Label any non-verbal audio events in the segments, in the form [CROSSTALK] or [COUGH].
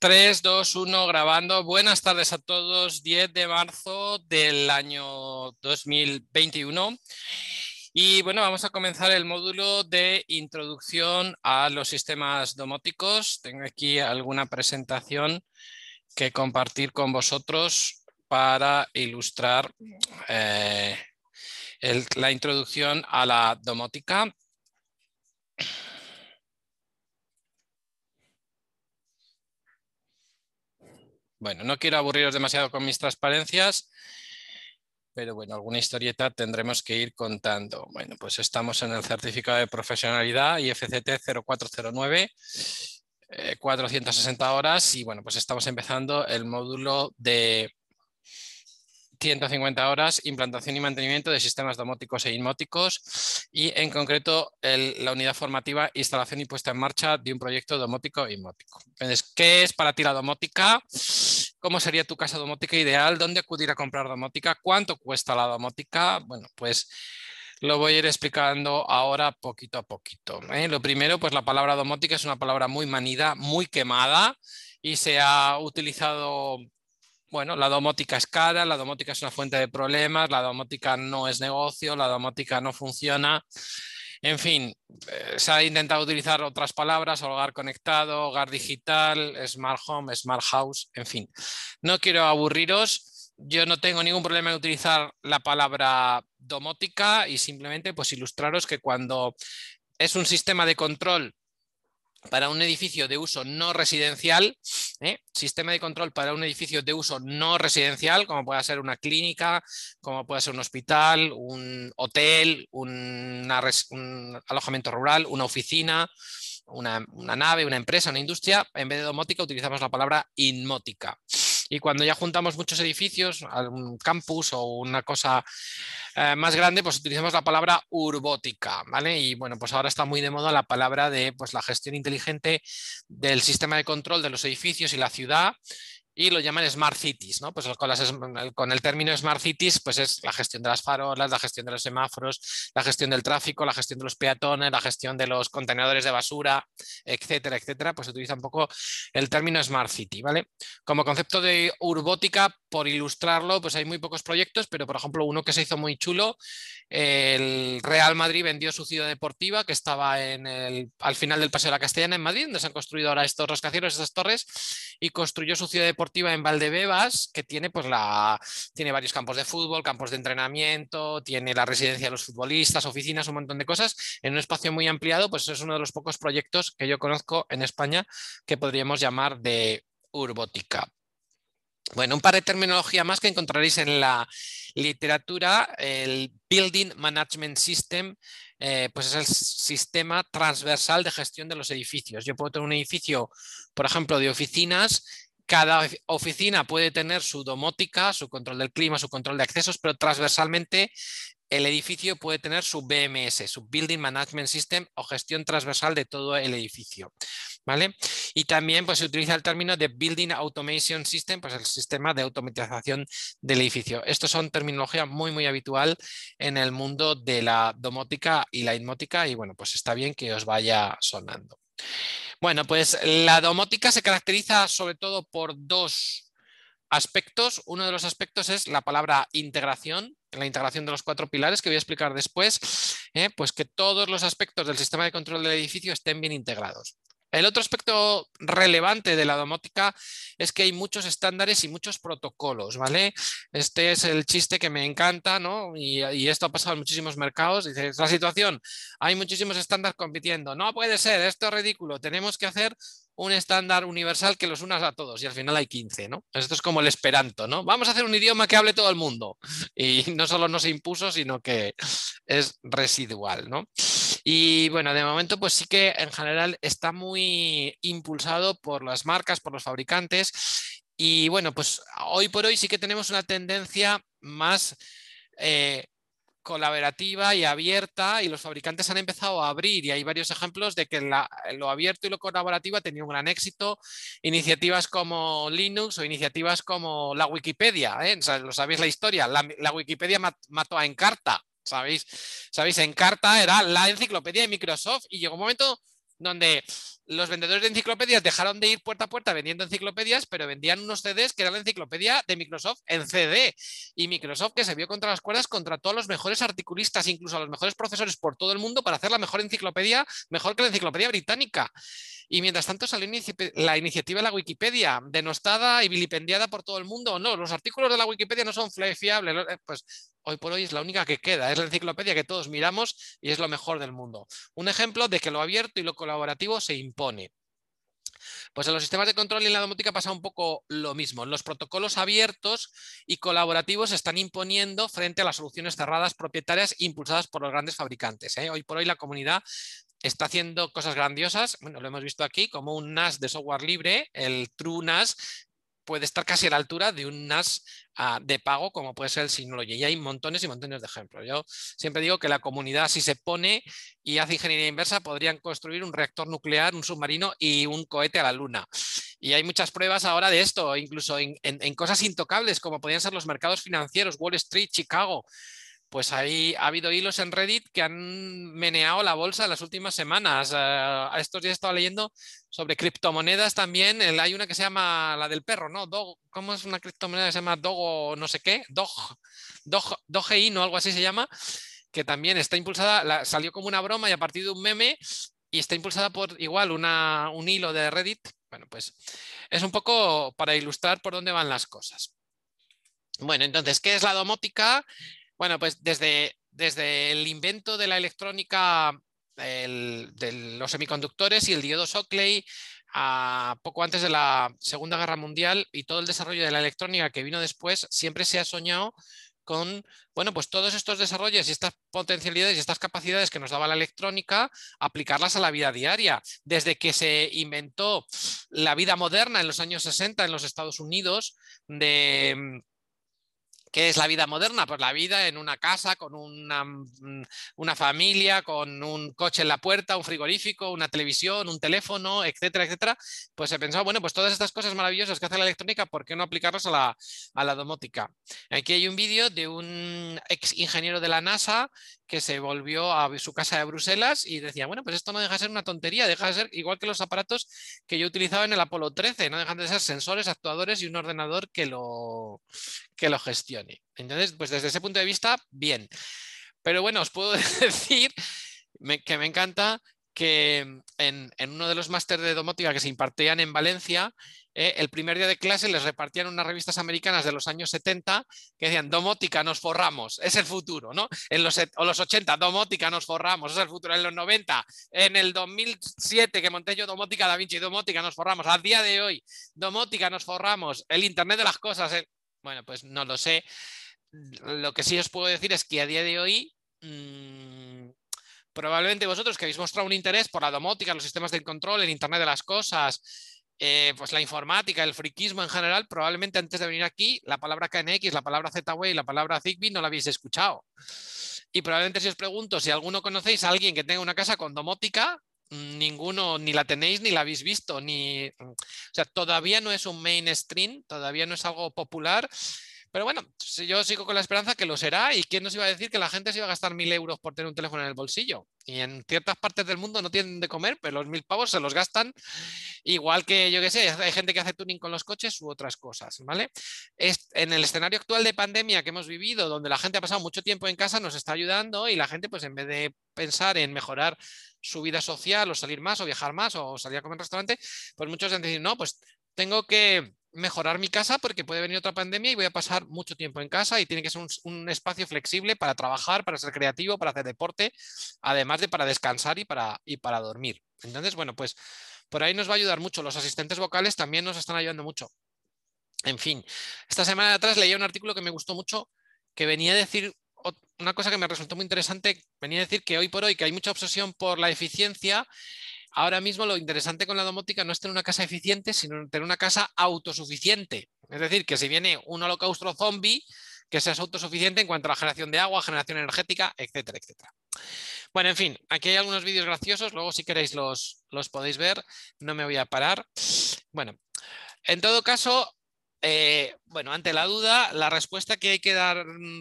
3, 2, 1, grabando. Buenas tardes a todos. 10 de marzo del año 2021. Y bueno, vamos a comenzar el módulo de introducción a los sistemas domóticos. Tengo aquí alguna presentación que compartir con vosotros para ilustrar eh, la introducción a la domótica. Bueno, no quiero aburriros demasiado con mis transparencias, pero bueno, alguna historieta tendremos que ir contando. Bueno, pues estamos en el certificado de profesionalidad IFCT 0409, 460 horas y bueno, pues estamos empezando el módulo de 150 horas, implantación y mantenimiento de sistemas domóticos e inmóticos y en concreto la unidad formativa, instalación y puesta en marcha de un proyecto domótico e inmótico. Entonces, ¿qué es para ti la domótica? ¿Cómo sería tu casa domótica ideal? ¿Dónde acudir a comprar domótica? ¿Cuánto cuesta la domótica? Bueno, pues lo voy a ir explicando ahora poquito a poquito. ¿eh? Lo primero, pues la palabra domótica es una palabra muy manida, muy quemada y se ha utilizado bueno, la domótica es cara, la domótica es una fuente de problemas, la domótica no es negocio, la domótica no funciona. En fin, eh, se ha intentado utilizar otras palabras, hogar conectado, hogar digital, smart home, smart house, en fin. No quiero aburriros, yo no tengo ningún problema en utilizar la palabra domótica y simplemente pues ilustraros que cuando es un sistema de control para un edificio de uso no residencial, ¿eh? sistema de control para un edificio de uso no residencial, como puede ser una clínica, como puede ser un hospital, un hotel, un alojamiento rural, una oficina, una, una, nave, una empresa, una industria, en vez de domótica utilizamos la palabra inmótica. Y cuando ya juntamos muchos edificios, un campus o una cosa eh, más grande, pues utilizamos la palabra urbótica, ¿vale? Y bueno, pues ahora está muy de moda la palabra de pues, la gestión inteligente del sistema de control de los edificios y la ciudad y lo llaman Smart Cities, ¿no? Pues con, el término Smart Cities, pues es la gestión de las farolas, la gestión de los semáforos, la gestión del tráfico, la gestión de los peatones, la gestión de los contenedores de basura, etcétera, etcétera, pues se utiliza un poco el término Smart City, ¿vale? Como concepto de urbótica, por ilustrarlo, pues hay muy pocos proyectos, pero por ejemplo uno que se hizo muy chulo, el Real Madrid vendió su ciudad deportiva que estaba en el, al final del Paseo de la Castellana en Madrid, donde se han construido ahora estos rascacielos, estas torres, y construyó su ciudad deportiva en Valdebebas que tiene, pues, la, tiene varios campos de fútbol, campos de entrenamiento, tiene la residencia de los futbolistas, oficinas, un montón de cosas en un espacio muy ampliado, pues es uno de los pocos proyectos que yo conozco en España que podríamos llamar de urbótica. Bueno, un par de terminología más que encontraréis en la literatura. El Building Management System, eh, pues es el sistema transversal de gestión de los edificios. Yo puedo tener un edificio, por ejemplo, de oficinas cada oficina puede tener su domótica, su control del clima, su control de accesos, pero transversalmente el edificio puede tener su BMS, su Building Management System o gestión transversal de todo el edificio. ¿Vale? Y también pues, se utiliza el término de Building Automation System, pues el sistema de automatización del edificio. Esto son terminología muy, muy habitual en el mundo de la domótica y la inmótica y bueno, pues está bien que os vaya sonando. Bueno, pues la domótica se caracteriza sobre todo por dos aspectos. Uno de los aspectos es la palabra integración, la integración de los cuatro pilares que voy a explicar después, ¿eh? pues que todos los aspectos del sistema de control del edificio estén bien integrados. El otro aspecto relevante de la domótica es que hay muchos estándares y muchos protocolos, ¿vale? Este es el chiste que me encanta, ¿no? Y, esto ha pasado en muchísimos mercados. Dice, la situación, hay muchísimos estándares compitiendo. No puede ser, esto es ridículo. Tenemos que hacer un estándar universal que los unas a todos y al final hay 15, ¿no? Esto es como el esperanto, ¿no? Vamos a hacer un idioma que hable todo el mundo [LAUGHS] y no solo no se impuso, sino que es residual, ¿no? Y bueno, de momento pues sí que en general está muy impulsado por las marcas, por los fabricantes y bueno, pues hoy por hoy sí que tenemos una tendencia más... Eh, colaborativa y abierta y los fabricantes han empezado a abrir y hay varios ejemplos de que lo abierto y lo colaborativo ha tenido un gran éxito. Iniciativas como Linux o iniciativas como la Wikipedia, ¿eh? lo sabéis la historia, la, Wikipedia mató a Encarta, ¿sabéis? ¿sabéis? Encarta era la enciclopedia de Microsoft y llegó un momento donde los vendedores de enciclopedias dejaron de ir puerta a puerta vendiendo enciclopedias, pero vendían unos CDs que era la enciclopedia de Microsoft en CD. Y Microsoft que se vio contra las cuerdas contra todos los mejores articulistas, incluso a los mejores profesores por todo el mundo para hacer la mejor enciclopedia, mejor que la enciclopedia británica. Y mientras tanto salió la iniciativa de la Wikipedia, denostada y vilipendiada por todo el mundo. No, los artículos de la Wikipedia no son fiables. Eh, pues hoy por hoy es la única que queda, es la enciclopedia que todos miramos y es lo mejor del mundo. Un ejemplo de que lo abierto y lo colaborativo se impone. Pues en los sistemas de control y en la domótica pasa un poco lo mismo. Los protocolos abiertos y colaborativos se están imponiendo frente a las soluciones cerradas propietarias impulsadas por los grandes fabricantes. ¿eh? Hoy por hoy la comunidad está haciendo cosas grandiosas, bueno, lo hemos visto aquí, como un NAS de software libre, el True NAS, puede estar casi a la altura de un NAS ah, de pago como puede ser el Synology. Y hay montones y montones de ejemplos. Yo siempre digo que la comunidad, si se pone y hace ingeniería inversa, podrían construir un reactor nuclear, un submarino y un cohete a la Luna. Y hay muchas pruebas ahora de esto, incluso en, en cosas intocables como podrían ser los mercados financieros, Wall Street, Chicago pues ahí ha habido hilos en Reddit que han meneado la bolsa en las últimas semanas. a estos días he estado leyendo sobre criptomonedas también. hay una que se llama la del perro, ¿no? ¿Cómo es una criptomoneda que se llama Dogo, no sé qué? Dog, Dog, Dogein o algo así se llama, que también está impulsada, salió como una broma y a partir de un meme y está impulsada por igual una, un hilo de Reddit. Bueno, pues es un poco para ilustrar por dónde van las cosas. Bueno, entonces, ¿qué es la domótica? Bueno, pues desde, desde el invento de la electrónica, de los semiconductores y el diodo Shockley, a poco antes de la Segunda Guerra Mundial y todo el desarrollo de la electrónica que vino después, siempre se ha soñado con, bueno, pues todos estos desarrollos y estas potencialidades y estas capacidades que nos daba la electrónica, aplicarlas a la vida diaria. Desde que se inventó la vida moderna en los años 60 en los Estados Unidos, de ¿Qué es la vida moderna? Pues la vida en una casa, con una, mm, una, familia, con un coche en la puerta, un frigorífico, una televisión, un teléfono, etcétera, etcétera. Pues he pensado, bueno, pues todas estas cosas maravillosas que hace la electrónica, ¿por qué no aplicarlas a la, a la domótica? Aquí hay un vídeo de un ex ingeniero de la NASA que se volvió a su casa de Bruselas y decía, bueno, pues esto no deja de ser una tontería, deja de ser igual que los aparatos que yo utilizaba en el Apolo 13, no dejan de ser sensores, actuadores y un ordenador que lo, que lo gestione. Entonces, pues desde ese punto de vista, bien. Pero bueno, os puedo [LAUGHS] decir que me encanta que en, uno de los másteres de domótica que se impartían en Valencia, eh, el primer día de clase les repartían unas revistas americanas de los años 70 que decían, domótica, nos forramos, es el futuro, ¿no? En los, o los 80, domótica, nos forramos, es el futuro. En los 90, en el 2007 que monté yo domótica Da Vinci, domótica, nos forramos. A día de hoy, domótica, nos forramos. El Internet de las cosas, bueno, pues no lo sé. Lo que sí os puedo decir es que a día de hoy... Mm, probablemente vosotros que habéis mostrado un interés por la domótica, los sistemas de control, el Internet de las cosas, eh, pues la informática, el friquismo en general, probablemente antes de venir aquí, la palabra KNX, la palabra Z-Way, la palabra Zigbee no la habéis escuchado. Y probablemente si os pregunto si alguno conocéis a alguien que tenga una casa con domótica, ninguno ni la tenéis ni la habéis visto, ni, o sea, todavía no es un mainstream, todavía no es algo popular pero bueno, yo sigo con la esperanza que lo será y quién nos iba a decir que la gente se iba a gastar mil euros por tener un teléfono en el bolsillo. Y en ciertas partes del mundo no tienen de comer, pero los mil pavos se los gastan igual que yo que sé, hay gente que hace tuning con los coches u otras cosas, ¿vale? en el escenario actual de pandemia que hemos vivido, donde la gente ha pasado mucho tiempo en casa, nos está ayudando y la gente pues en vez de pensar en mejorar su vida social o salir más o viajar más o salir a comer en restaurante, pues muchos han dicho, no, pues tengo que mejorar mi casa porque puede venir otra pandemia y voy a pasar mucho tiempo en casa y tiene que ser un, espacio flexible para trabajar, para ser creativo, para hacer deporte, además de para descansar y para, y para dormir. Entonces, bueno, pues por ahí nos va a ayudar mucho. Los asistentes vocales también nos están ayudando mucho. En fin, esta semana de atrás leía un artículo que me gustó mucho que venía a decir una cosa que me resultó muy interesante, venía a decir que hoy por hoy que hay mucha obsesión por la eficiencia Ahora mismo lo interesante con la domótica no es tener una casa eficiente, sino tener una casa autosuficiente. Es decir, que si viene un holocausto zombie, que seas autosuficiente en cuanto a la generación de agua, generación energética, etcétera, etcétera. Bueno, en fin, aquí hay algunos vídeos graciosos, luego si queréis los, los podéis ver, no me voy a parar. Bueno, en todo caso, eh, bueno, ante la duda, la respuesta que hay que dar mm,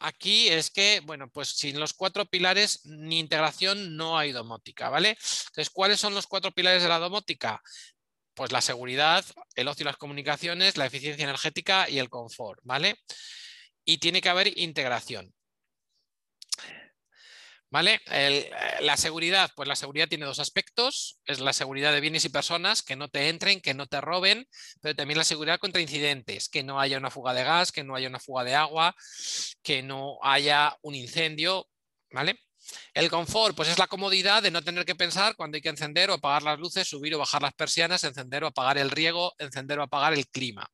aquí es que, bueno, pues sin los cuatro pilares ni integración no hay domótica, ¿vale? Entonces, ¿cuáles son los cuatro pilares de la domótica? Pues la seguridad, el ocio y las comunicaciones, la eficiencia energética y el confort, ¿vale? Y tiene que haber integración. ¿Vale? Eh, la seguridad, pues la seguridad tiene dos aspectos, es la seguridad de bienes y personas, que no te entren, que no te roben, pero también la seguridad contra incidentes, que no haya una fuga de gas, que no haya una fuga de agua, que no haya un incendio, ¿vale? El confort, pues es la comodidad de no tener que pensar cuando hay que encender o apagar las luces, subir o bajar las persianas, encender o apagar el riego, encender o apagar el clima.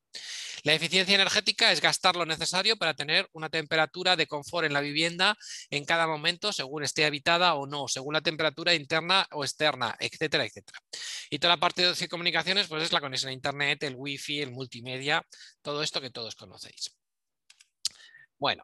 La eficiencia energética es gastar lo necesario para tener una temperatura de confort en la vivienda en cada momento, según esté habitada o no, según la temperatura interna o externa, etcétera, etcétera. Y toda la parte de comunicaciones, pues es la conexión a Internet, el Wi-Fi, el multimedia, todo esto que todos conocéis. Bueno,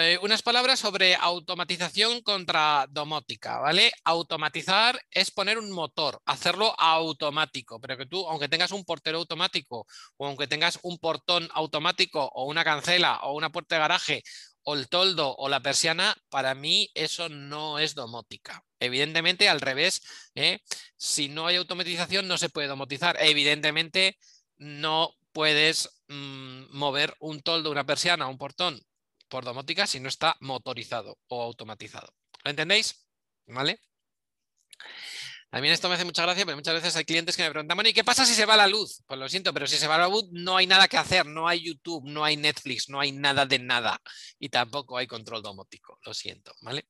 eh, unas palabras sobre automatización contra domótica, ¿vale? Automatizar es poner un motor, hacerlo automático, pero que tú, aunque tengas un portero automático o aunque tengas un portón automático o una cancela o una puerta de garaje o el toldo o la persiana, para mí eso no es domótica. Evidentemente, al revés, ¿eh? si no hay automatización no se puede domotizar. Evidentemente, no puedes mm, mover un toldo, una persiana, un portón por domótica si no está motorizado o automatizado. ¿Lo entendéis? ¿Vale? También esto me hace mucha gracia, pero muchas veces hay clientes que me preguntan, bueno, ¿y qué pasa si se va la luz? Pues lo siento, pero si se va la luz no hay nada que hacer, no hay YouTube, no hay Netflix, no hay nada de nada y tampoco hay control domótico, lo siento, ¿vale?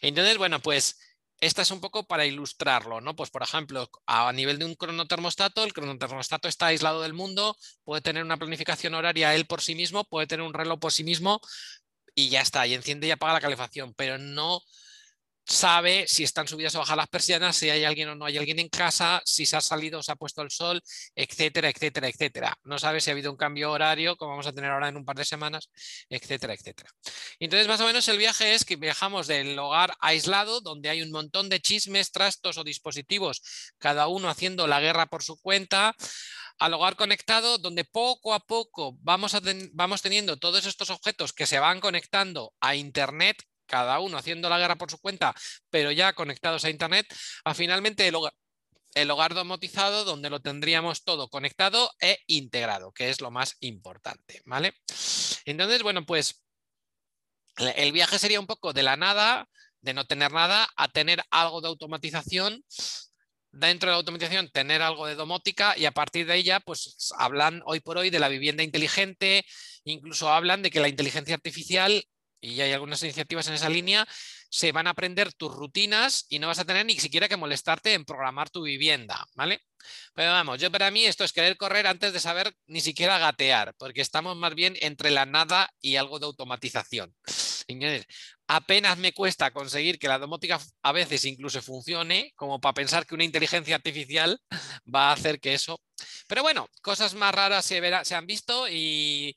Entonces, bueno, pues esta es un poco para ilustrarlo, ¿no? Pues por ejemplo, a nivel de un cronotermostato, el cronotermostato está aislado del mundo, puede tener una planificación horaria él por sí mismo, puede tener un reloj por sí mismo y ya está, y enciende y apaga la calefacción, pero no sabe si están subidas o bajas las persianas, si hay alguien o no hay alguien en casa, si se ha salido o se ha puesto el sol, etcétera, etcétera, etcétera. No sabe si ha habido un cambio horario, como vamos a tener ahora en un par de semanas, etcétera, etcétera. Entonces, más o menos el viaje es que viajamos del hogar aislado, donde hay un montón de chismes, trastos o dispositivos, cada uno haciendo la guerra por su cuenta, al hogar conectado, donde poco a poco vamos, vamos teniendo todos estos objetos que se van conectando a Internet cada uno haciendo la guerra por su cuenta, pero ya conectados a Internet, a finalmente el hogar, domotizado donde lo tendríamos todo conectado e integrado, que es lo más importante, ¿vale? Entonces, bueno, pues el viaje sería un poco de la nada, de no tener nada, a tener algo de automatización, dentro de la automatización tener algo de domótica y a partir de ella, pues hablan hoy por hoy de la vivienda inteligente, incluso hablan de que la inteligencia artificial y hay algunas iniciativas en esa línea, se van a aprender tus rutinas y no vas a tener ni siquiera que molestarte en programar tu vivienda, ¿vale? Pero vamos, yo para mí esto es querer correr antes de saber ni siquiera gatear, porque estamos más bien entre la nada y algo de automatización. apenas me cuesta conseguir que la domótica a veces incluso funcione, como para pensar que una inteligencia artificial va a hacer que eso... Pero bueno, cosas más raras se, se han visto y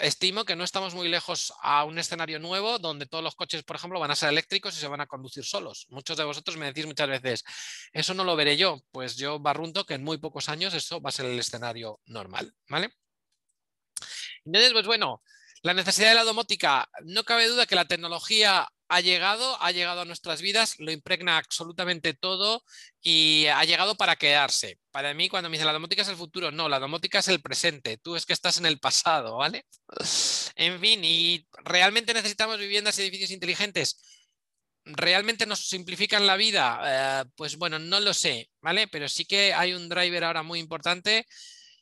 estimo que no estamos muy lejos a un escenario nuevo donde todos los coches, por ejemplo, van a ser eléctricos y se van a conducir solos. Muchos de vosotros me decís muchas veces, eso no lo veré yo. Pues yo barrunto que en muy pocos años eso va a ser el escenario normal. ¿vale? Entonces, pues bueno, la necesidad de la domótica, no cabe duda que la tecnología ha llegado, ha llegado a nuestras vidas, lo impregna absolutamente todo y ha llegado para quedarse. Para mí, cuando me dicen la domótica es el futuro, no, la domótica es el presente, tú es que estás en el pasado, ¿vale? En fin, y realmente necesitamos viviendas y edificios inteligentes. ¿Realmente nos simplifican la vida? Eh, pues bueno, no lo sé, ¿vale? Pero sí que hay un driver ahora muy importante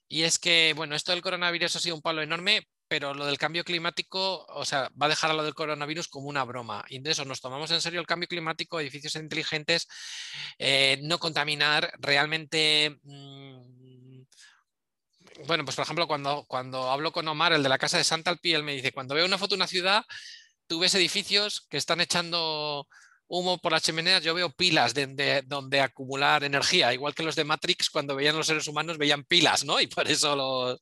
y es que, bueno, esto del coronavirus ha sido un palo enorme, pero lo del cambio climático, o sea, va a dejar a lo del coronavirus como una broma. Y de eso nos tomamos en serio el cambio climático, edificios inteligentes, eh, no contaminar, realmente... Mm, bueno, pues por ejemplo, cuando, cuando hablo con Omar, el de la casa de Santa Alpi, él me dice, cuando veo una foto de una ciudad, tú ves edificios que están echando humo por las chimeneas, yo veo pilas de, donde acumular energía, igual que los de Matrix cuando veían los seres humanos veían pilas, ¿no? Y por eso los...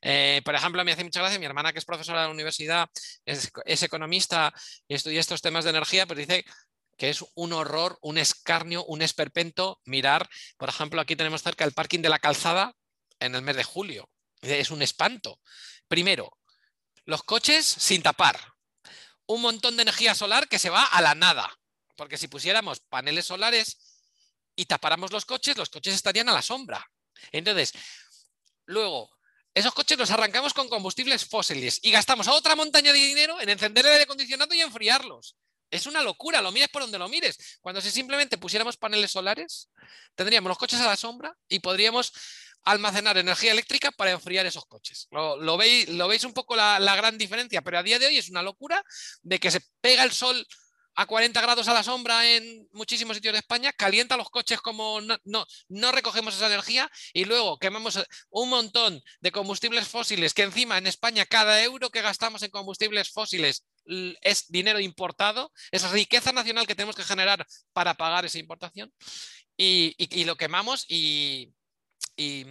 Eh, por ejemplo, me hace mucha gracia, mi hermana que es profesora de la universidad, es, economista y estudia estos temas de energía, pues dice que es un horror, un escarnio, un esperpento mirar, por ejemplo, aquí tenemos cerca el parking de la calzada en el mes de julio. Es un espanto. Primero, los coches sin tapar. Un montón de energía solar que se va a la nada. Porque si pusiéramos paneles solares y tapáramos los coches, los coches estarían a la sombra. Entonces, luego, esos coches los arrancamos con combustibles fósiles y gastamos otra montaña de dinero en encender el aire acondicionado y enfriarlos. Es una locura, lo mires por donde lo mires. Cuando si simplemente pusiéramos paneles solares, tendríamos los coches a la sombra y podríamos almacenar energía eléctrica para enfriar esos coches. Lo, veis, un poco la, gran diferencia, pero a día de hoy es una locura de que se pega el sol a 40 grados a la sombra en muchísimos sitios de España, calienta los coches como no, recogemos esa energía y luego quemamos un montón de combustibles fósiles que encima en España cada euro que gastamos en combustibles fósiles es dinero importado, es riqueza nacional que tenemos que generar para pagar esa importación y, lo quemamos y, y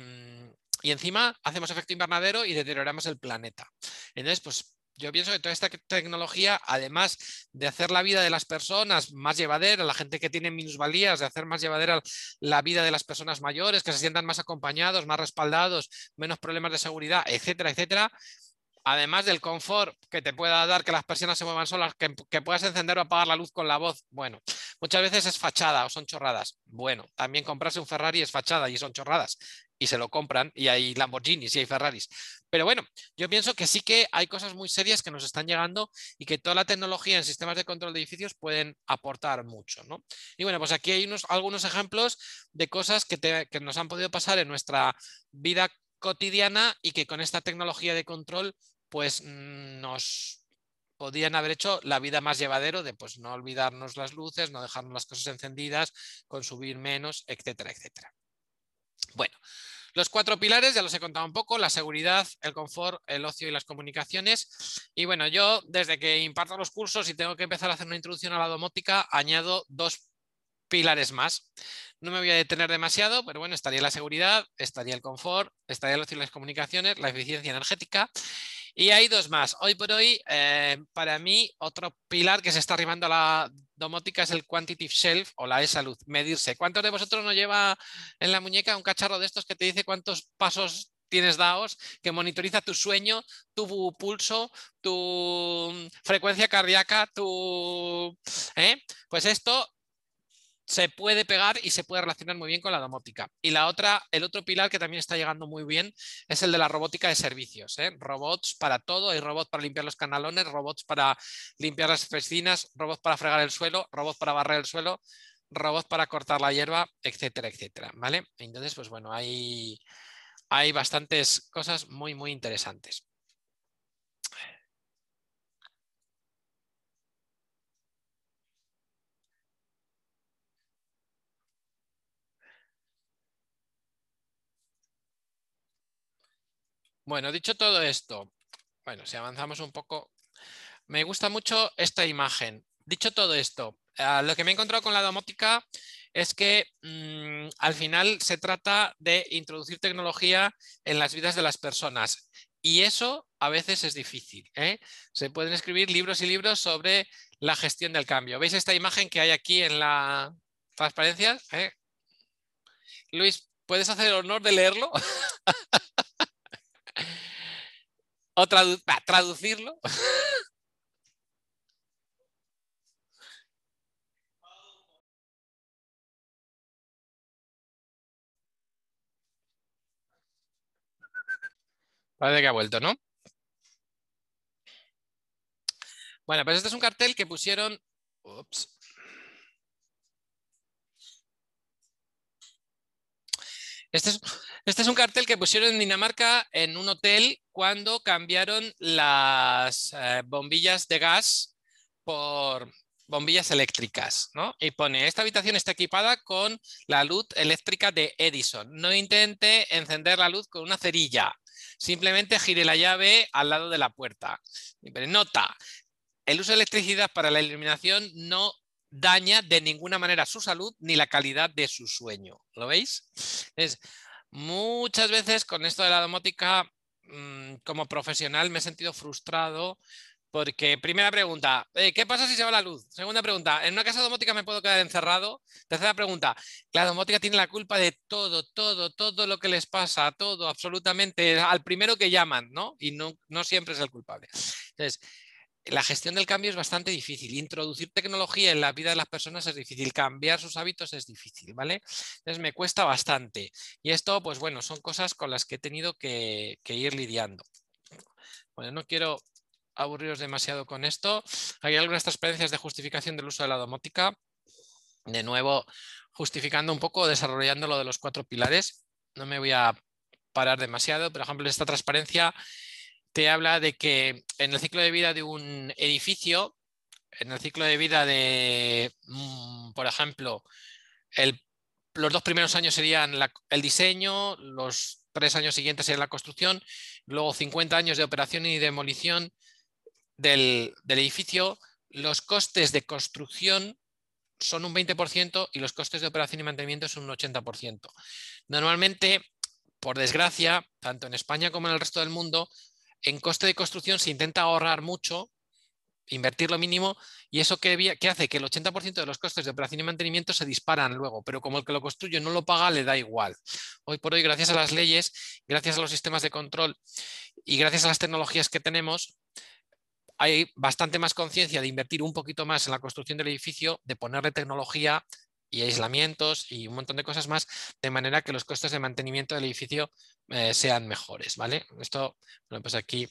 encima hacemos efecto invernadero y deterioramos el planeta. Entonces, pues yo pienso que toda esta tecnología, además de hacer la vida de las personas más llevadera, la gente que tiene minusvalías, de hacer más llevadera la vida de las personas mayores, que se sientan más acompañados, más respaldados, menos problemas de seguridad, etcétera, etcétera, además del confort que te pueda dar que las personas se muevan solas, que, que, puedas encender o apagar la luz con la voz, bueno, muchas veces es fachada o son chorradas. Bueno, también comprarse un Ferrari es fachada y son chorradas y se lo compran y hay Lamborghinis y hay Ferraris. Pero bueno, yo pienso que sí que hay cosas muy serias que nos están llegando y que toda la tecnología en sistemas de control de edificios pueden aportar mucho. ¿no? Y bueno, pues aquí hay unos, algunos ejemplos de cosas que, que nos han podido pasar en nuestra vida cotidiana y que con esta tecnología de control pues mm, nos podrían haber hecho la vida más llevadero de pues no olvidarnos las luces, no dejarnos las cosas encendidas, consumir menos, etcétera, etcétera. Bueno, los cuatro pilares ya los he contado un poco, la seguridad, el confort, el ocio y las comunicaciones. Y bueno, yo desde que imparto los cursos y tengo que empezar a hacer una introducción a la domótica, añado dos pilares más. No me voy a detener demasiado, pero bueno, estaría la seguridad, estaría el confort, estaría el ocio y las comunicaciones, la eficiencia energética y hay dos más. Hoy por hoy, eh, para mí, otro pilar que se está arrimando a la domótica es el Quantitative Shelf o la e-salud, medirse. ¿Cuántos de vosotros nos lleva en la muñeca un cacharro de estos que te dice cuántos pasos tienes dados, que monitoriza tu sueño, tu pulso, tu frecuencia cardíaca, tu... ¿eh? Pues esto se puede pegar y se puede relacionar muy bien con la domótica. Y la otra, el otro pilar que también está llegando muy bien es el de la robótica de servicios. ¿eh? Robots para todo, hay robots para limpiar los canalones, robots para limpiar las piscinas, robots para fregar el suelo, robots para barrer el suelo, robots para cortar la hierba, etcétera, etcétera. ¿vale? Entonces, pues bueno, hay, hay bastantes cosas muy, muy interesantes. Bueno, dicho todo esto, bueno, si avanzamos un poco, me gusta mucho esta imagen. Dicho todo esto, ah, lo que me he encontrado con la domótica es que mm, al final se trata de introducir tecnología en las vidas de las personas. Y eso a veces es difícil. ¿eh? Se pueden escribir libros y libros sobre la gestión del cambio. ¿Veis esta imagen que hay aquí en la transparencia? ¿Eh? Luis, ¿puedes hacer el honor de leerlo? [LAUGHS] o traducirlo. [LAUGHS] Parece que ha vuelto, ¿no? Bueno, pues este es un cartel que pusieron... Ups. Este es, este es, un cartel que pusieron en Dinamarca en un hotel cuando cambiaron las eh, bombillas de gas por bombillas eléctricas. ¿no? Y pone, esta habitación está equipada con la luz eléctrica de Edison. No intente encender la luz con una cerilla. Simplemente gire la llave al lado de la puerta. Nota, el uso de electricidad para la iluminación no daña de ninguna manera su salud ni la calidad de su sueño. ¿Lo veis? Es, muchas veces con esto de la domótica, mm, como profesional, me he sentido frustrado Porque, primera pregunta, ¿qué pasa si se va la luz? Segunda pregunta, ¿en una casa domótica me puedo quedar encerrado? Tercera pregunta, la domótica tiene la culpa de todo, todo, todo lo que les pasa, todo, absolutamente, al primero que llaman, ¿no? Y no, no siempre es el culpable. Entonces, la gestión del cambio es bastante difícil. Introducir tecnología en la vida de las personas es difícil. Cambiar sus hábitos es difícil, ¿vale? Entonces me cuesta bastante. Y esto, pues bueno, son cosas con las que he tenido que, ir lidiando. Bueno, no quiero aburriros demasiado con esto. Hay algunas transparencias de justificación del uso de la domótica. De nuevo, justificando un poco, desarrollando lo de los cuatro pilares. No me voy a parar demasiado. Por ejemplo, esta transparencia te habla de que en el ciclo de vida de un edificio, en el ciclo de vida de, mm, por ejemplo, los dos primeros años serían el diseño, los tres años siguientes serían la construcción, luego 50 años de operación y demolición del, edificio, los costes de construcción son un 20% y los costes de operación y mantenimiento son un 80%. Normalmente, por desgracia, tanto en España como en el resto del mundo, en coste de construcción se intenta ahorrar mucho, invertir lo mínimo, y eso que, hace que el 80% de los costes de operación y mantenimiento se disparan luego, pero como el que lo construye no lo paga, le da igual. Hoy por hoy, gracias a las leyes, gracias a los sistemas de control y gracias a las tecnologías que tenemos, hay bastante más conciencia de invertir un poquito más en la construcción del edificio, de ponerle tecnología y aislamientos y un montón de cosas más, de manera que los costes de mantenimiento del edificio eh, sean mejores, ¿vale? Esto, pues aquí,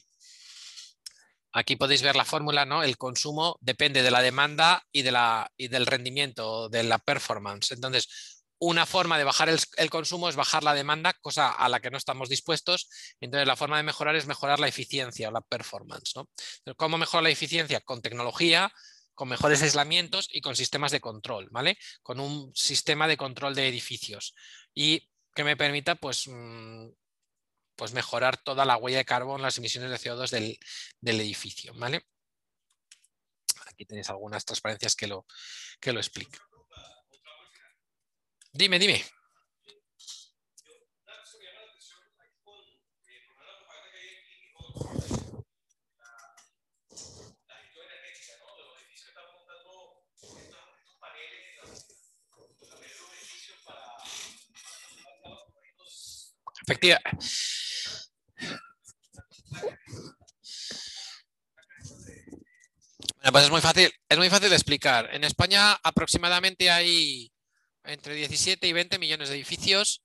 aquí podéis ver la fórmula, ¿no? El consumo depende de la demanda y, de la, y del rendimiento, de la performance. Entonces, una forma de bajar el, consumo es bajar la demanda, cosa a la que no estamos dispuestos. Entonces, la forma de mejorar es mejorar la eficiencia o la performance. ¿no? ¿Cómo mejora la eficiencia? Con tecnología, con mejores aislamientos y con sistemas de control, ¿vale? Con un sistema de control de edificios y que me permita, pues, mm, pues mejorar toda la huella de carbón, las emisiones de CO2 del, del edificio, ¿vale? Aquí tenéis algunas transparencias que lo, que lo explican. Dime, dime. Bueno, pues es muy fácil, es muy fácil de explicar. En España aproximadamente hay entre 17 y 20 millones de edificios.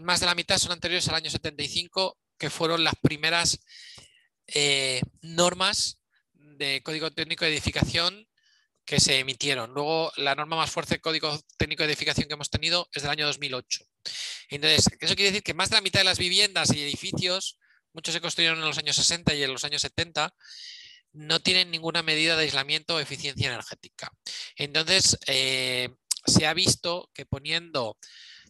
más de la mitad son anteriores al año 75, que fueron las primeras eh, normas de código técnico de edificación que se emitieron. Luego, la norma más fuerte de código técnico de edificación que hemos tenido es del año 2008. Entonces, eso quiere decir que más de la mitad de las viviendas y edificios, muchos se construyeron en los años 60 y en los años 70, no tienen ninguna medida de aislamiento o eficiencia energética. Entonces, eh, se ha visto que poniendo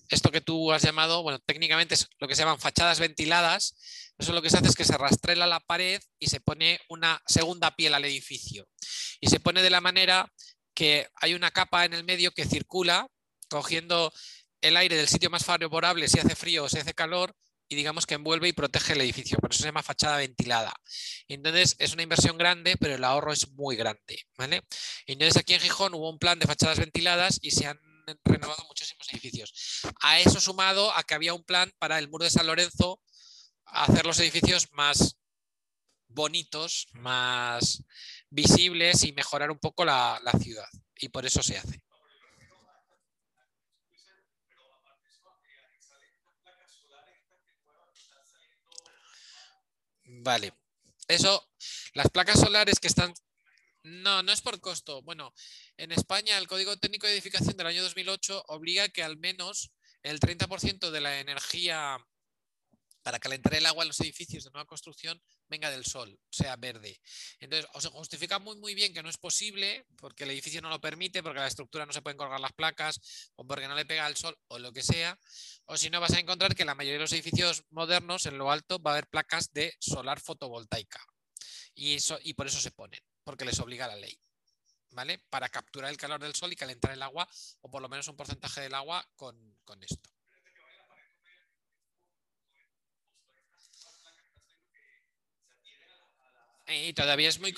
esto que tú has llamado, bueno, técnicamente es lo que se llaman fachadas ventiladas, eso lo que se hace es que se rastrela la pared y se pone una segunda piel al edificio. Y se pone de la manera que hay una capa en el medio que circula, cogiendo el aire del sitio más favorable si hace frío o si hace calor, y digamos que envuelve y protege el edificio. Por eso se llama fachada ventilada. Entonces es una inversión grande, pero el ahorro es muy grande. ¿vale? Entonces aquí en Gijón hubo un plan de fachadas ventiladas y se han renovado muchísimos edificios. A eso sumado a que había un plan para el muro de San Lorenzo hacer los edificios más bonitos, más visibles y mejorar un poco la ciudad. Y por eso se hace. Vale. Eso, las placas solares que están... No, no es por costo. Bueno, en España el Código Técnico de Edificación del año 2008 obliga que al menos el 30% de la energía para calentar el agua en los edificios de nueva construcción venga del sol, sea verde. Entonces, o se justifica muy, muy bien que no es posible porque el edificio no lo permite, porque la estructura no se pueden colgar las placas o porque no le pega el sol o lo que sea. O si no, vas a encontrar que la mayoría de los edificios modernos, en lo alto, va a haber placas de solar fotovoltaica. Y, eso, y por eso se ponen, porque les obliga la ley. ¿Vale? Para capturar el calor del sol y calentar el agua, o por lo menos un porcentaje del agua con esto. Y todavía es muy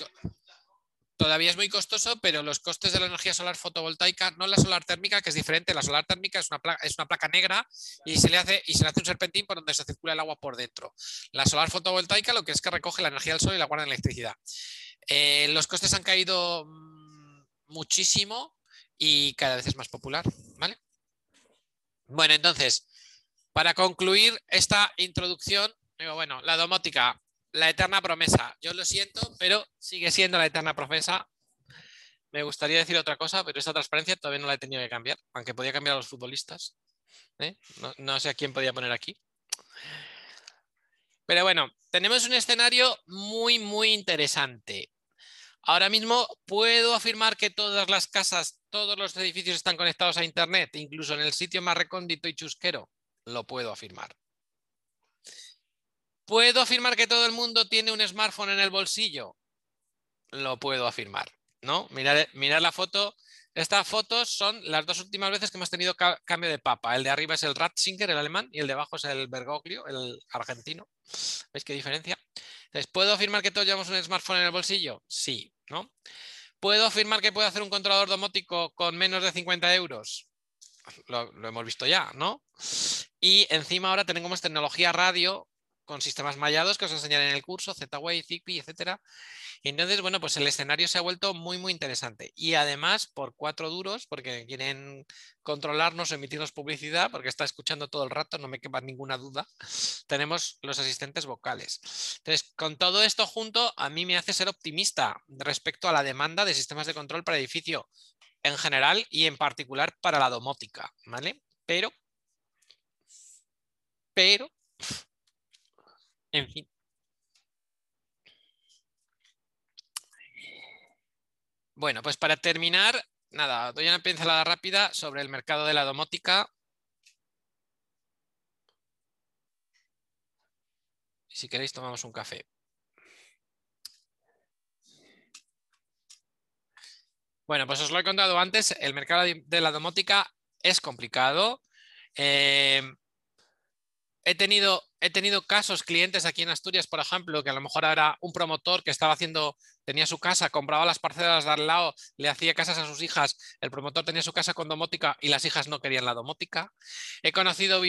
todavía es muy costoso, pero los costes de la energía solar fotovoltaica, no la solar térmica, que es diferente, la solar térmica es una placa, es una placa negra y se, le hace, y se hace un serpentín por donde se circula el agua por dentro. La solar fotovoltaica lo que es que recoge la energía del sol y la guarda en electricidad. Eh, los costes han caído mm, muchísimo y cada vez es más popular, ¿vale? Bueno, entonces, para concluir esta introducción, digo, bueno, la domótica, la eterna promesa. Yo lo siento, pero sigue siendo la eterna promesa. Me gustaría decir otra cosa, pero esa transparencia todavía no la he tenido que cambiar, aunque podía cambiar a los futbolistas. ¿eh? No, sé a quién podía poner aquí. Pero bueno, tenemos un escenario muy, muy interesante. Ahora mismo puedo afirmar que todas las casas, todos los edificios están conectados a Internet, incluso en el sitio más recóndito y chusquero. Lo puedo afirmar. ¿Puedo afirmar que todo el mundo tiene un smartphone en el bolsillo? Lo puedo afirmar, ¿no? Mirar, la foto. Estas fotos son las dos últimas veces que hemos tenido cambio de papa. El de arriba es el Ratzinger, el alemán, y el de abajo es el Bergoglio, el argentino. ¿Veis qué diferencia? Entonces, ¿puedo afirmar que todos llevamos un smartphone en el bolsillo? Sí, ¿no? ¿Puedo afirmar que puedo hacer un controlador domótico con menos de 50 euros? Lo, lo, hemos visto ya, ¿no? Y encima ahora tenemos tecnología radio con sistemas mallados que os enseñaré en el curso, Z-Wave, Zigbee, etcétera. Entonces, bueno, pues el escenario se ha vuelto muy, muy interesante. Y además, por cuatro duros, porque quieren controlarnos, emitirnos publicidad, porque está escuchando todo el rato, no me quepa ninguna duda, [LAUGHS] tenemos los asistentes vocales. Entonces, con todo esto junto, a mí me hace ser optimista respecto a la demanda de sistemas de control para edificio en general y en particular para la domótica, ¿vale? Pero, pero, en fin. Bueno, pues para terminar, nada, doy una pincelada rápida sobre el mercado de la domótica. Si queréis, tomamos un café. Bueno, pues os lo he contado antes, el mercado de la domótica es complicado. Eh, he tenido, he tenido casos, clientes aquí en Asturias, por ejemplo, que a lo mejor era un promotor que estaba haciendo, tenía su casa, compraba las parcelas de al lado, le hacía casas a sus hijas, el promotor tenía su casa con domótica y las hijas no querían la domótica. He conocido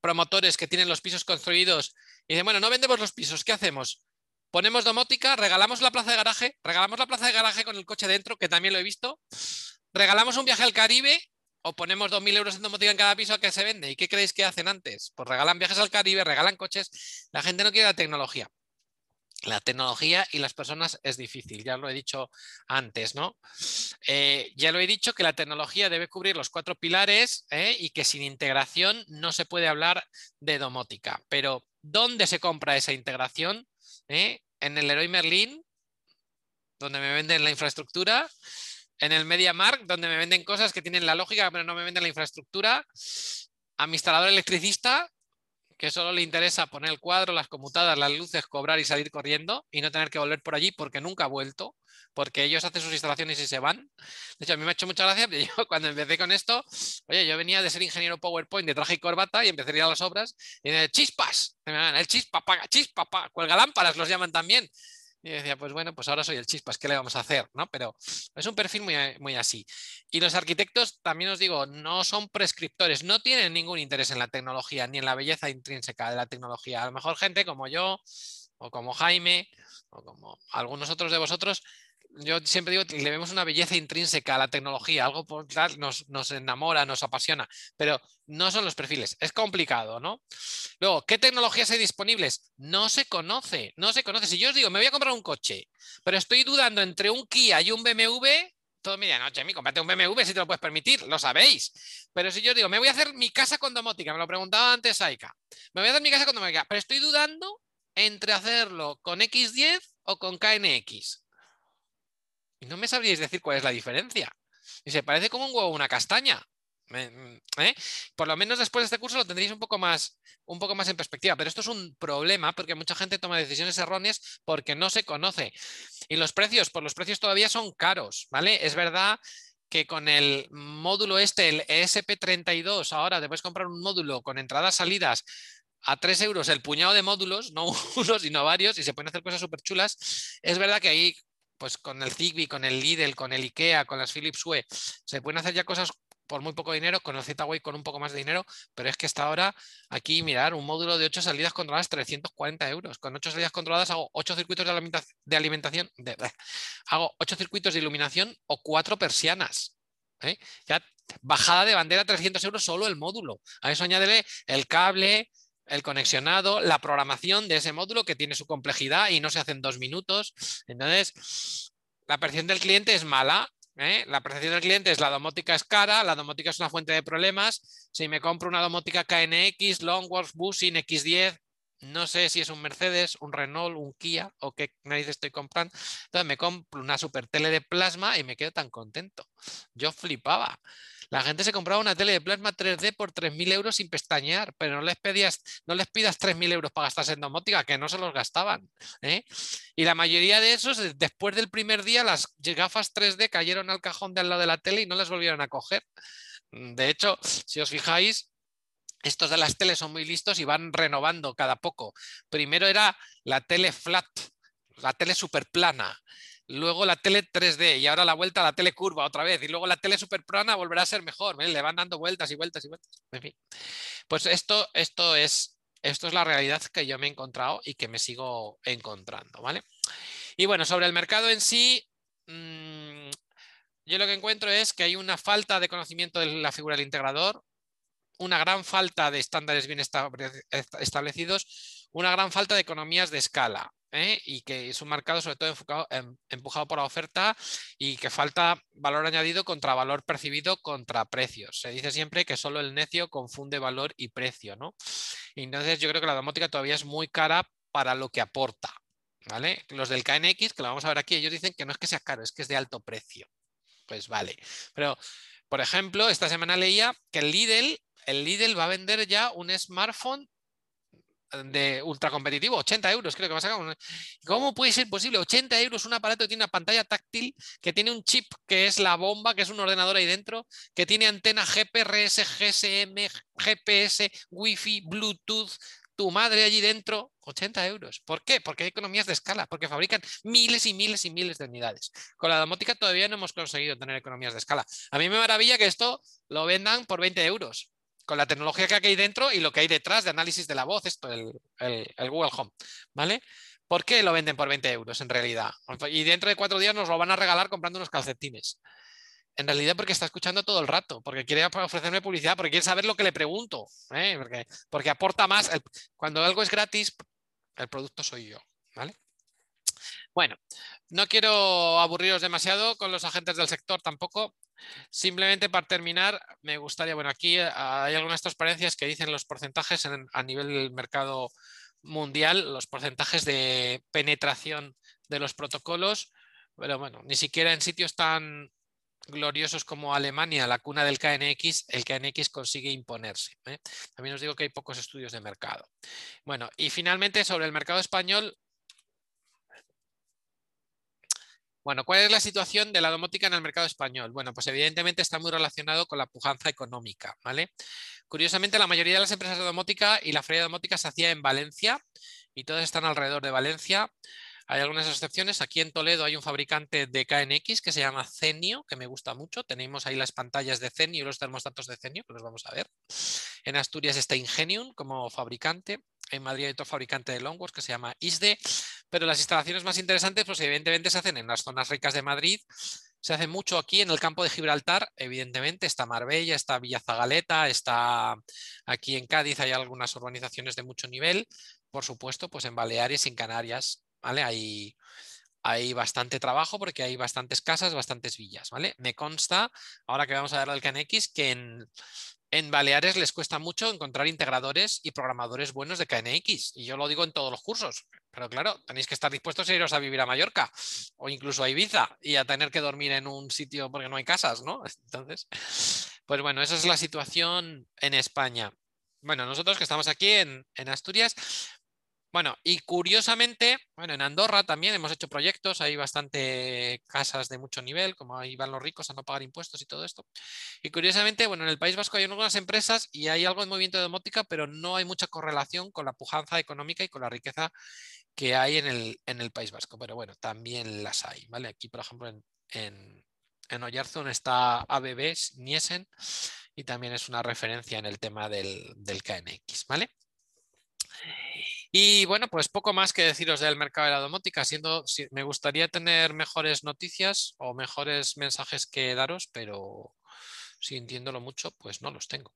promotores que tienen los pisos construidos y dicen, bueno, no vendemos los pisos, ¿qué hacemos? Ponemos domótica, regalamos la plaza de garaje, regalamos la plaza de garaje con el coche dentro, que también lo he visto, regalamos un viaje al Caribe o ponemos 2.000 euros en domótica en cada piso que se vende. ¿Y qué creéis que hacen antes? Pues regalan viajes al Caribe, regalan coches. La gente no quiere la tecnología. La tecnología y las personas es difícil, ya lo he dicho antes, ¿no? Eh, ya lo he dicho que la tecnología debe cubrir los cuatro pilares ¿eh? y que sin integración no se puede hablar de domótica. Pero, ¿dónde se compra esa integración? ¿Eh? En el Leroy Merlin, donde me venden la infraestructura, en el MediaMark, donde me venden cosas que tienen la lógica, pero no me venden la infraestructura, a mi instalador electricista, que solo le interesa poner el cuadro, las conmutadas, las luces, cobrar y salir corriendo y no tener que volver por allí porque nunca ha vuelto, porque ellos hacen sus instalaciones y se van. De hecho, a mí me ha hecho mucha gracia, porque [LAUGHS] yo cuando empecé con esto, oye, yo venía de ser ingeniero PowerPoint de traje y corbata y empecé a ir a las obras y de chispas, el chispa, paga, chispa, paga, cuelga lámparas, los llaman también. Y decía, pues bueno, pues ahora soy el chispas, ¿qué le vamos a hacer? ¿No? Pero es un perfil muy, muy así. Y los arquitectos, también os digo, no son prescriptores, no tienen ningún interés en la tecnología ni en la belleza intrínseca de la tecnología. A lo mejor gente como yo, o como Jaime, o como algunos otros de vosotros, yo siempre digo que le vemos una belleza intrínseca a la tecnología, algo por nos, nos enamora, nos apasiona, pero no son los perfiles, es complicado, ¿no? Luego, ¿qué tecnologías hay disponibles? No se conoce, no se conoce. Si yo os digo, me voy a comprar un coche, pero estoy dudando entre un Kia y un BMW, todo medianoche, mi, cómprate un BMW si te lo puedes permitir, lo sabéis. Pero si yo os digo, me voy a hacer mi casa con domótica, me lo preguntaba antes Aika, me voy a hacer mi casa con domótica, pero estoy dudando entre hacerlo con X10 o con KNX. Y no me sabríais decir cuál es la diferencia. Y se parece como un huevo una castaña. Mm, ¿eh? Por lo menos después de este curso lo tendréis un poco, más, un poco más en perspectiva. Pero esto es un problema porque mucha gente toma decisiones erróneas porque no se conoce. Y los precios, pues los precios todavía son caros, ¿vale? Es verdad que con el módulo este, el ESP32, ahora te puedes comprar un módulo con entradas, salidas, a 3 euros el puñado de módulos, no [LAUGHS] uno, sino varios, y se pueden hacer cosas súper chulas. Es verdad que ahí, pues con el Zigbee, con el Lidl, con el IKEA, con las Philips Hue, se pueden hacer ya cosas por muy poco dinero, con el Z-Way con un poco más de dinero, pero es que hasta ahora aquí, mirar, un módulo de 8 salidas controladas, 340 euros. Con 8 salidas controladas hago 8 circuitos de alimentación, de, hago 8 circuitos de iluminación o 4 persianas. ¿eh? Ya bajada de bandera 300 euros solo el módulo. A eso añádele el cable, el conexionado, la programación de ese módulo que tiene su complejidad y no se hace en dos minutos. Entonces, la percepción del cliente es mala. ¿eh? La percepción del cliente es la domótica es cara, la domótica es una fuente de problemas. Si me compro una domótica KNX, Longworth, Bushing, X10, no sé si es un Mercedes, un Renault, un Kia o qué narices estoy comprando. Entonces me compro una super tele de plasma y me quedo tan contento. Yo flipaba. La gente se compraba una tele de plasma 3D por 3.000 euros sin pestañear, pero no les, pedías, no les pidas 3.000 euros para gastarse en domótica, que no se los gastaban. ¿eh? Y la mayoría de esos, después del primer día, las gafas 3D cayeron al cajón de al lado de la tele y no las volvieron a coger. De hecho, si os fijáis, estos de las teles son muy listos y van renovando cada poco. Primero era la tele flat, la tele super plana luego la tele 3D y ahora la vuelta a la tele curva otra vez y luego la tele super plana volverá a ser mejor, le van dando vueltas y vueltas y vueltas. En fin, pues esto, esto, es, esto es la realidad que yo me he encontrado y que me sigo encontrando, ¿vale? Y bueno, sobre el mercado en sí, mm, yo lo que encuentro es que hay una falta de conocimiento de la figura del integrador, una gran falta de estándares bien establecidos, una gran falta de economías de escala. ¿Eh? y que es un mercado sobre todo em, empujado por la oferta y que falta valor añadido contra valor percibido contra precios. Se dice siempre que solo el necio confunde valor y precio, ¿no? entonces yo creo que la domótica todavía es muy cara para lo que aporta. ¿Vale? Los del KNX, que lo vamos a ver aquí, ellos dicen que no es que sea caro, es que es de alto precio. Pues vale. Pero, por ejemplo, esta semana leía que el Lidl, el Lidl va a vender ya un smartphone de ultra competitivo, 80 euros creo que va a sacar. ¿Cómo puede ser posible? 80 euros un aparato que tiene una pantalla táctil, que tiene un chip que es la bomba, que es un ordenador ahí dentro, que tiene antena GPRS, GSM, GPS, Wi-Fi, Bluetooth, tu madre allí dentro, 80 euros. ¿Por qué? Porque hay economías de escala, porque fabrican miles y miles y miles de unidades. Con la domótica todavía no hemos conseguido tener economías de escala. A mí me maravilla que esto lo vendan por 20 euros con la tecnología que hay dentro y lo que hay detrás de análisis de la voz, esto, el, Google Home, ¿vale? ¿Por qué lo venden por 20 euros en realidad? Y dentro de cuatro días nos lo van a regalar comprando unos calcetines. En realidad porque está escuchando todo el rato, porque quiere ofrecerme publicidad, porque quiere saber lo que le pregunto, ¿eh? porque, aporta más. cuando algo es gratis, el producto soy yo, ¿vale? Bueno, no quiero aburriros demasiado con los agentes del sector tampoco. Simplemente para terminar, me gustaría, bueno, aquí eh, hay algunas transparencias que dicen los porcentajes a nivel del mercado mundial, los porcentajes de penetración de los protocolos, pero bueno, ni siquiera en sitios tan gloriosos como Alemania, la cuna del KNX, el KNX consigue imponerse. ¿eh? También os digo que hay pocos estudios de mercado. Bueno, y finalmente sobre el mercado español, Bueno, ¿cuál es la situación de la domótica en el mercado español? Bueno, pues evidentemente está muy relacionado con la pujanza económica, ¿vale? Curiosamente, la mayoría de las empresas de domótica y la feria de domótica se hacía en Valencia y todas están alrededor de Valencia. Hay algunas excepciones. Aquí en Toledo hay un fabricante de KNX que se llama Cenio, que me gusta mucho. Tenemos ahí las pantallas de Cenio y los termostatos de Cenio, que los vamos a ver. En Asturias está Ingenium como fabricante. En Madrid hay otro fabricante de longboards que se llama ISDE. Pero las instalaciones más interesantes, pues evidentemente se hacen en las zonas ricas de Madrid. Se hace mucho aquí en el campo de Gibraltar, evidentemente, está Marbella, está Villa Zagaleta, está aquí en Cádiz, hay algunas urbanizaciones de mucho nivel, por supuesto, pues en Baleares y en Canarias hay, hay bastante trabajo porque hay bastantes casas, bastantes villas, ¿vale? Me consta, ahora que vamos a ver al KNX, que en, en Baleares les cuesta mucho encontrar integradores y programadores buenos de KNX. Y yo lo digo en todos los cursos. Pero claro, tenéis que estar dispuestos a iros a vivir a Mallorca o incluso a Ibiza y a tener que dormir en un sitio porque no hay casas, ¿no? [LAUGHS] Entonces, pues bueno, esa es la situación en España. Bueno, nosotros que estamos aquí en, en Asturias, Bueno, y curiosamente, bueno, en Andorra también hemos hecho proyectos, hay bastante casas de mucho nivel, como ahí van los ricos a no pagar impuestos y todo esto. Y curiosamente, bueno, en el País Vasco hay algunas empresas y hay algo en movimiento de domótica, pero no hay mucha correlación con la pujanza económica y con la riqueza que hay en el, en el País Vasco. Pero bueno, también las hay, ¿vale? Aquí, por ejemplo, en, en, Oyarzun está ABB Niesen y también es una referencia en el tema del, del KNX, ¿vale? Y bueno, pues poco más que deciros del mercado de la domótica, siendo, me gustaría tener mejores noticias o mejores mensajes que daros, pero sintiéndolo mucho, pues no los tengo.